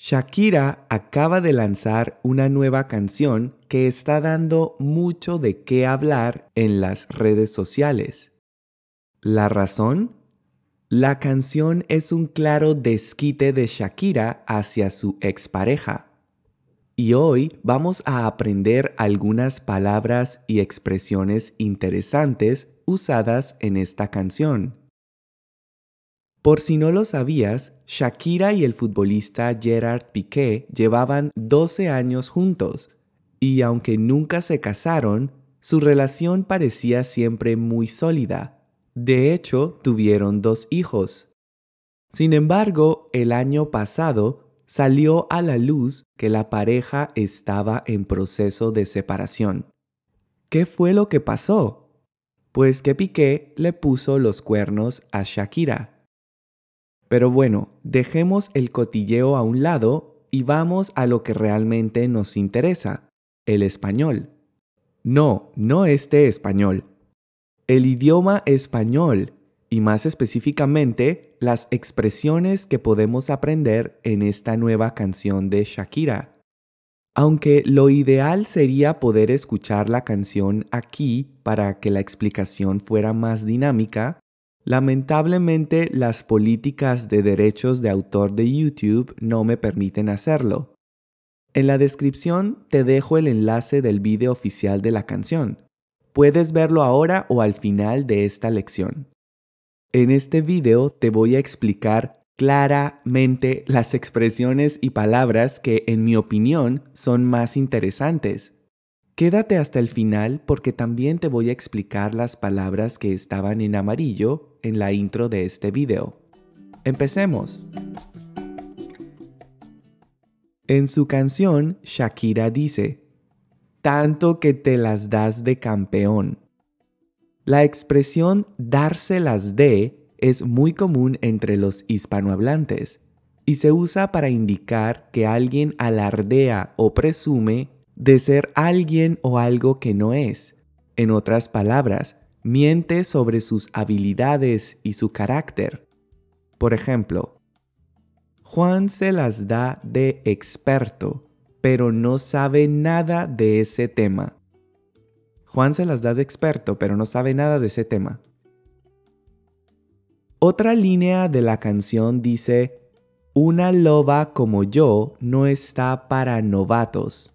Shakira acaba de lanzar una nueva canción que está dando mucho de qué hablar en las redes sociales. ¿La razón? La canción es un claro desquite de Shakira hacia su expareja. Y hoy vamos a aprender algunas palabras y expresiones interesantes usadas en esta canción. Por si no lo sabías, Shakira y el futbolista Gerard Piqué llevaban 12 años juntos y aunque nunca se casaron, su relación parecía siempre muy sólida. De hecho, tuvieron dos hijos. Sin embargo, el año pasado salió a la luz que la pareja estaba en proceso de separación. ¿Qué fue lo que pasó? Pues que Piqué le puso los cuernos a Shakira. Pero bueno, dejemos el cotilleo a un lado y vamos a lo que realmente nos interesa, el español. No, no este español. El idioma español y más específicamente las expresiones que podemos aprender en esta nueva canción de Shakira. Aunque lo ideal sería poder escuchar la canción aquí para que la explicación fuera más dinámica, Lamentablemente las políticas de derechos de autor de YouTube no me permiten hacerlo. En la descripción te dejo el enlace del vídeo oficial de la canción. Puedes verlo ahora o al final de esta lección. En este vídeo te voy a explicar claramente las expresiones y palabras que en mi opinión son más interesantes Quédate hasta el final porque también te voy a explicar las palabras que estaban en amarillo en la intro de este video. Empecemos. En su canción, Shakira dice, tanto que te las das de campeón. La expresión dárselas de es muy común entre los hispanohablantes y se usa para indicar que alguien alardea o presume de ser alguien o algo que no es. En otras palabras, miente sobre sus habilidades y su carácter. Por ejemplo, Juan se las da de experto, pero no sabe nada de ese tema. Juan se las da de experto, pero no sabe nada de ese tema. Otra línea de la canción dice, una loba como yo no está para novatos.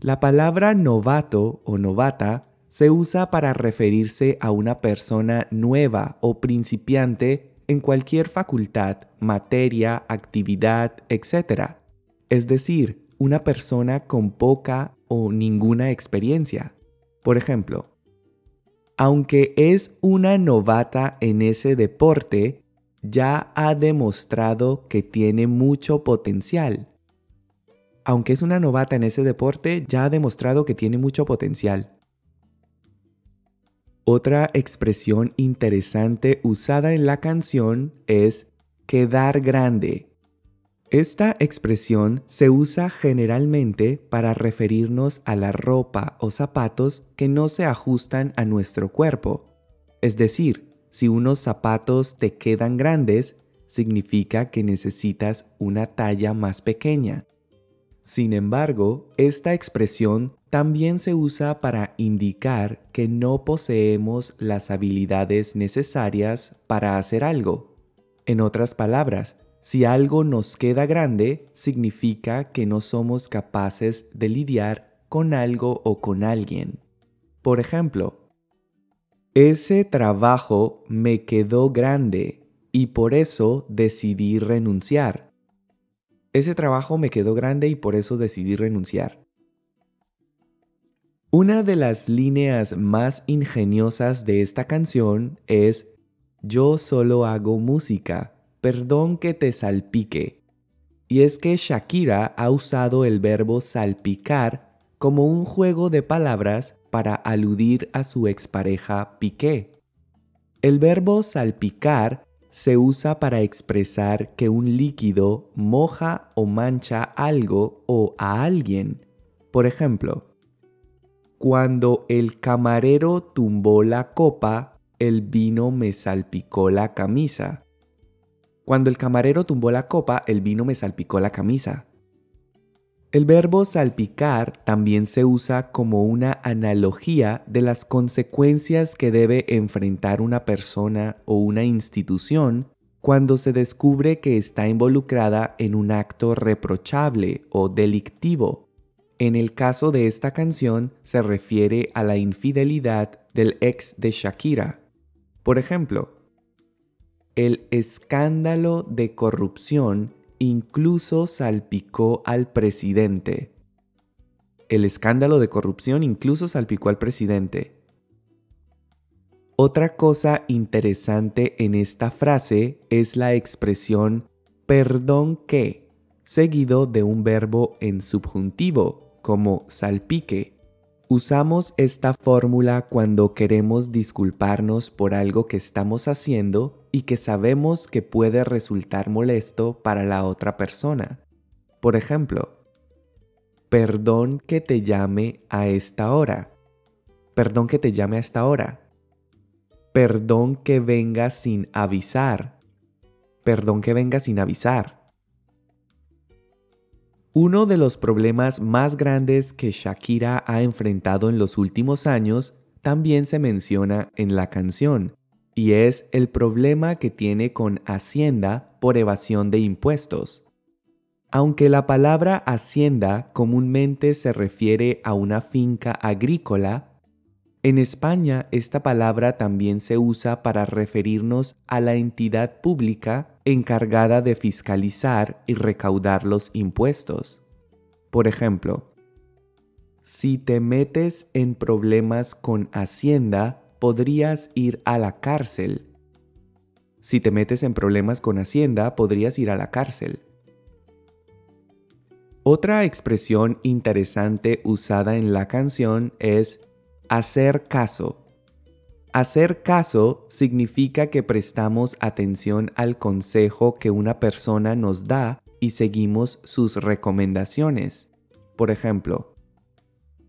La palabra novato o novata se usa para referirse a una persona nueva o principiante en cualquier facultad, materia, actividad, etc. Es decir, una persona con poca o ninguna experiencia. Por ejemplo, aunque es una novata en ese deporte, ya ha demostrado que tiene mucho potencial aunque es una novata en ese deporte, ya ha demostrado que tiene mucho potencial. Otra expresión interesante usada en la canción es quedar grande. Esta expresión se usa generalmente para referirnos a la ropa o zapatos que no se ajustan a nuestro cuerpo. Es decir, si unos zapatos te quedan grandes, significa que necesitas una talla más pequeña. Sin embargo, esta expresión también se usa para indicar que no poseemos las habilidades necesarias para hacer algo. En otras palabras, si algo nos queda grande, significa que no somos capaces de lidiar con algo o con alguien. Por ejemplo, ese trabajo me quedó grande y por eso decidí renunciar. Ese trabajo me quedó grande y por eso decidí renunciar. Una de las líneas más ingeniosas de esta canción es Yo solo hago música, perdón que te salpique. Y es que Shakira ha usado el verbo salpicar como un juego de palabras para aludir a su expareja Piqué. El verbo salpicar se usa para expresar que un líquido moja o mancha algo o a alguien. Por ejemplo, cuando el camarero tumbó la copa, el vino me salpicó la camisa. Cuando el camarero tumbó la copa, el vino me salpicó la camisa. El verbo salpicar también se usa como una analogía de las consecuencias que debe enfrentar una persona o una institución cuando se descubre que está involucrada en un acto reprochable o delictivo. En el caso de esta canción se refiere a la infidelidad del ex de Shakira. Por ejemplo, el escándalo de corrupción incluso salpicó al presidente. El escándalo de corrupción incluso salpicó al presidente. Otra cosa interesante en esta frase es la expresión perdón que, seguido de un verbo en subjuntivo, como salpique. Usamos esta fórmula cuando queremos disculparnos por algo que estamos haciendo y que sabemos que puede resultar molesto para la otra persona. Por ejemplo, perdón que te llame a esta hora. Perdón que te llame a esta hora. Perdón que venga sin avisar. Perdón que venga sin avisar. Uno de los problemas más grandes que Shakira ha enfrentado en los últimos años también se menciona en la canción, y es el problema que tiene con Hacienda por evasión de impuestos. Aunque la palabra Hacienda comúnmente se refiere a una finca agrícola, en España esta palabra también se usa para referirnos a la entidad pública encargada de fiscalizar y recaudar los impuestos. Por ejemplo, si te metes en problemas con Hacienda, podrías ir a la cárcel. Si te metes en problemas con Hacienda, podrías ir a la cárcel. Otra expresión interesante usada en la canción es Hacer caso. Hacer caso significa que prestamos atención al consejo que una persona nos da y seguimos sus recomendaciones. Por ejemplo,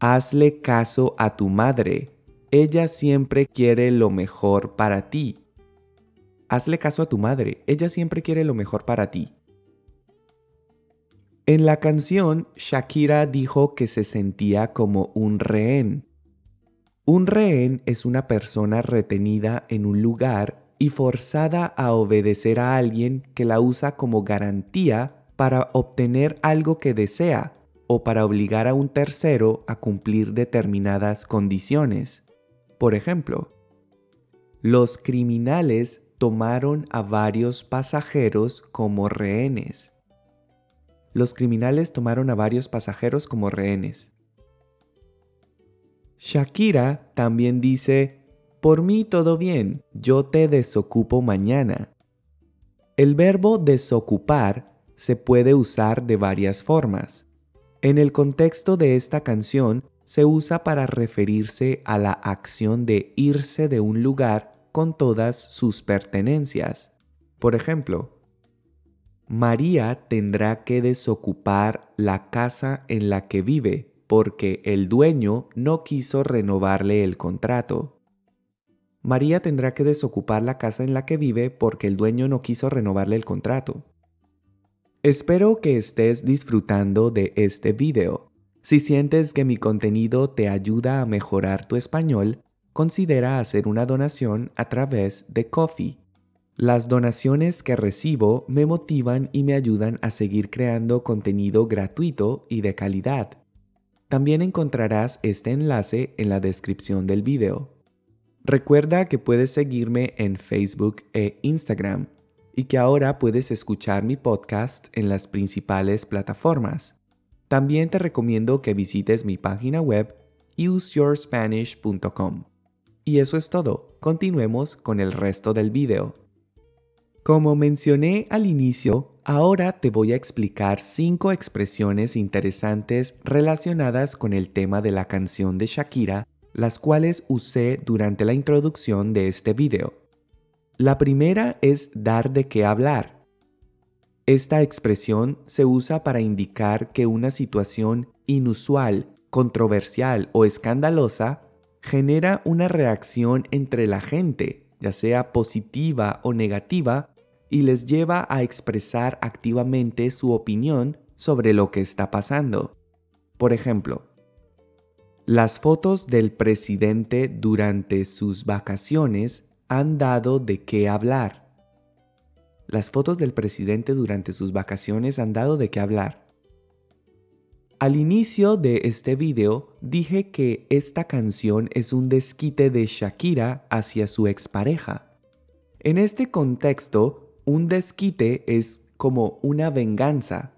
hazle caso a tu madre. Ella siempre quiere lo mejor para ti. Hazle caso a tu madre. Ella siempre quiere lo mejor para ti. En la canción, Shakira dijo que se sentía como un rehén un rehén es una persona retenida en un lugar y forzada a obedecer a alguien que la usa como garantía para obtener algo que desea o para obligar a un tercero a cumplir determinadas condiciones. Por ejemplo, los criminales tomaron a varios pasajeros como rehenes. Los criminales tomaron a varios pasajeros como rehenes. Shakira también dice, por mí todo bien, yo te desocupo mañana. El verbo desocupar se puede usar de varias formas. En el contexto de esta canción se usa para referirse a la acción de irse de un lugar con todas sus pertenencias. Por ejemplo, María tendrá que desocupar la casa en la que vive porque el dueño no quiso renovarle el contrato. María tendrá que desocupar la casa en la que vive porque el dueño no quiso renovarle el contrato. Espero que estés disfrutando de este video. Si sientes que mi contenido te ayuda a mejorar tu español, considera hacer una donación a través de Coffee. Las donaciones que recibo me motivan y me ayudan a seguir creando contenido gratuito y de calidad. También encontrarás este enlace en la descripción del video. Recuerda que puedes seguirme en Facebook e Instagram y que ahora puedes escuchar mi podcast en las principales plataformas. También te recomiendo que visites mi página web useyourspanish.com. Y eso es todo. Continuemos con el resto del video. Como mencioné al inicio, ahora te voy a explicar cinco expresiones interesantes relacionadas con el tema de la canción de Shakira, las cuales usé durante la introducción de este video. La primera es dar de qué hablar. Esta expresión se usa para indicar que una situación inusual, controversial o escandalosa genera una reacción entre la gente, ya sea positiva o negativa, y les lleva a expresar activamente su opinión sobre lo que está pasando. Por ejemplo, las fotos del presidente durante sus vacaciones han dado de qué hablar. Las fotos del presidente durante sus vacaciones han dado de qué hablar. Al inicio de este video dije que esta canción es un desquite de Shakira hacia su expareja. En este contexto, un desquite es como una venganza.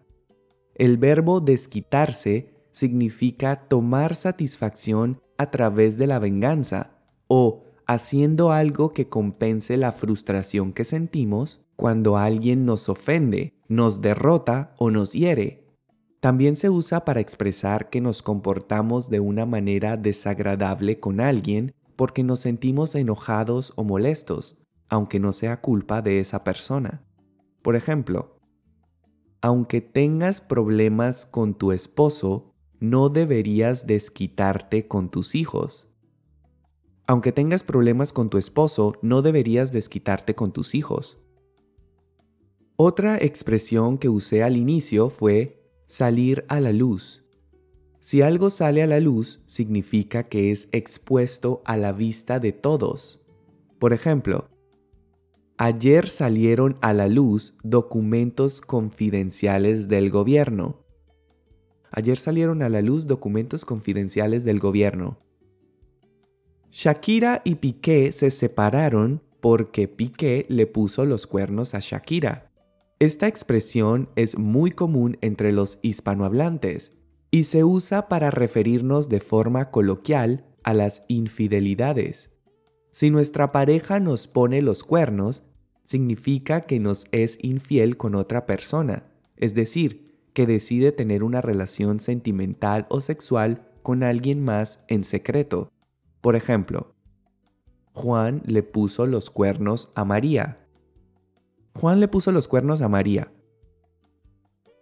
El verbo desquitarse significa tomar satisfacción a través de la venganza o haciendo algo que compense la frustración que sentimos cuando alguien nos ofende, nos derrota o nos hiere. También se usa para expresar que nos comportamos de una manera desagradable con alguien porque nos sentimos enojados o molestos, aunque no sea culpa de esa persona. Por ejemplo, aunque tengas problemas con tu esposo, no deberías desquitarte con tus hijos. Aunque tengas problemas con tu esposo, no deberías desquitarte con tus hijos. Otra expresión que usé al inicio fue salir a la luz. Si algo sale a la luz, significa que es expuesto a la vista de todos. Por ejemplo, ayer salieron a la luz documentos confidenciales del gobierno. Ayer salieron a la luz documentos confidenciales del gobierno. Shakira y Piqué se separaron porque Piqué le puso los cuernos a Shakira. Esta expresión es muy común entre los hispanohablantes y se usa para referirnos de forma coloquial a las infidelidades. Si nuestra pareja nos pone los cuernos, significa que nos es infiel con otra persona, es decir, que decide tener una relación sentimental o sexual con alguien más en secreto. Por ejemplo, Juan le puso los cuernos a María. Juan le puso los cuernos a María.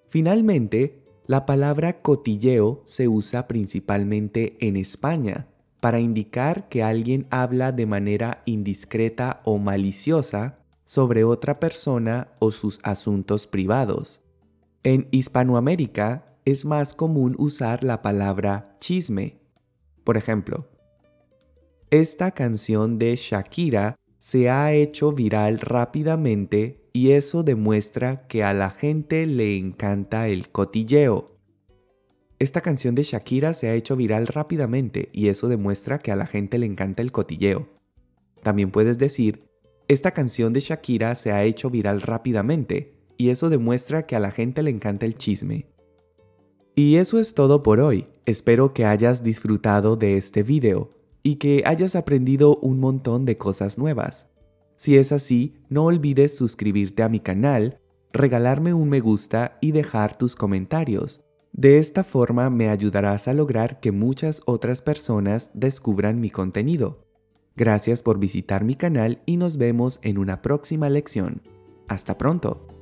Finalmente, la palabra cotilleo se usa principalmente en España para indicar que alguien habla de manera indiscreta o maliciosa sobre otra persona o sus asuntos privados. En Hispanoamérica es más común usar la palabra chisme. Por ejemplo, esta canción de Shakira se ha hecho viral rápidamente y eso demuestra que a la gente le encanta el cotilleo. Esta canción de Shakira se ha hecho viral rápidamente y eso demuestra que a la gente le encanta el cotilleo. También puedes decir, esta canción de Shakira se ha hecho viral rápidamente y eso demuestra que a la gente le encanta el chisme. Y eso es todo por hoy. Espero que hayas disfrutado de este video y que hayas aprendido un montón de cosas nuevas. Si es así, no olvides suscribirte a mi canal, regalarme un me gusta y dejar tus comentarios. De esta forma me ayudarás a lograr que muchas otras personas descubran mi contenido. Gracias por visitar mi canal y nos vemos en una próxima lección. Hasta pronto.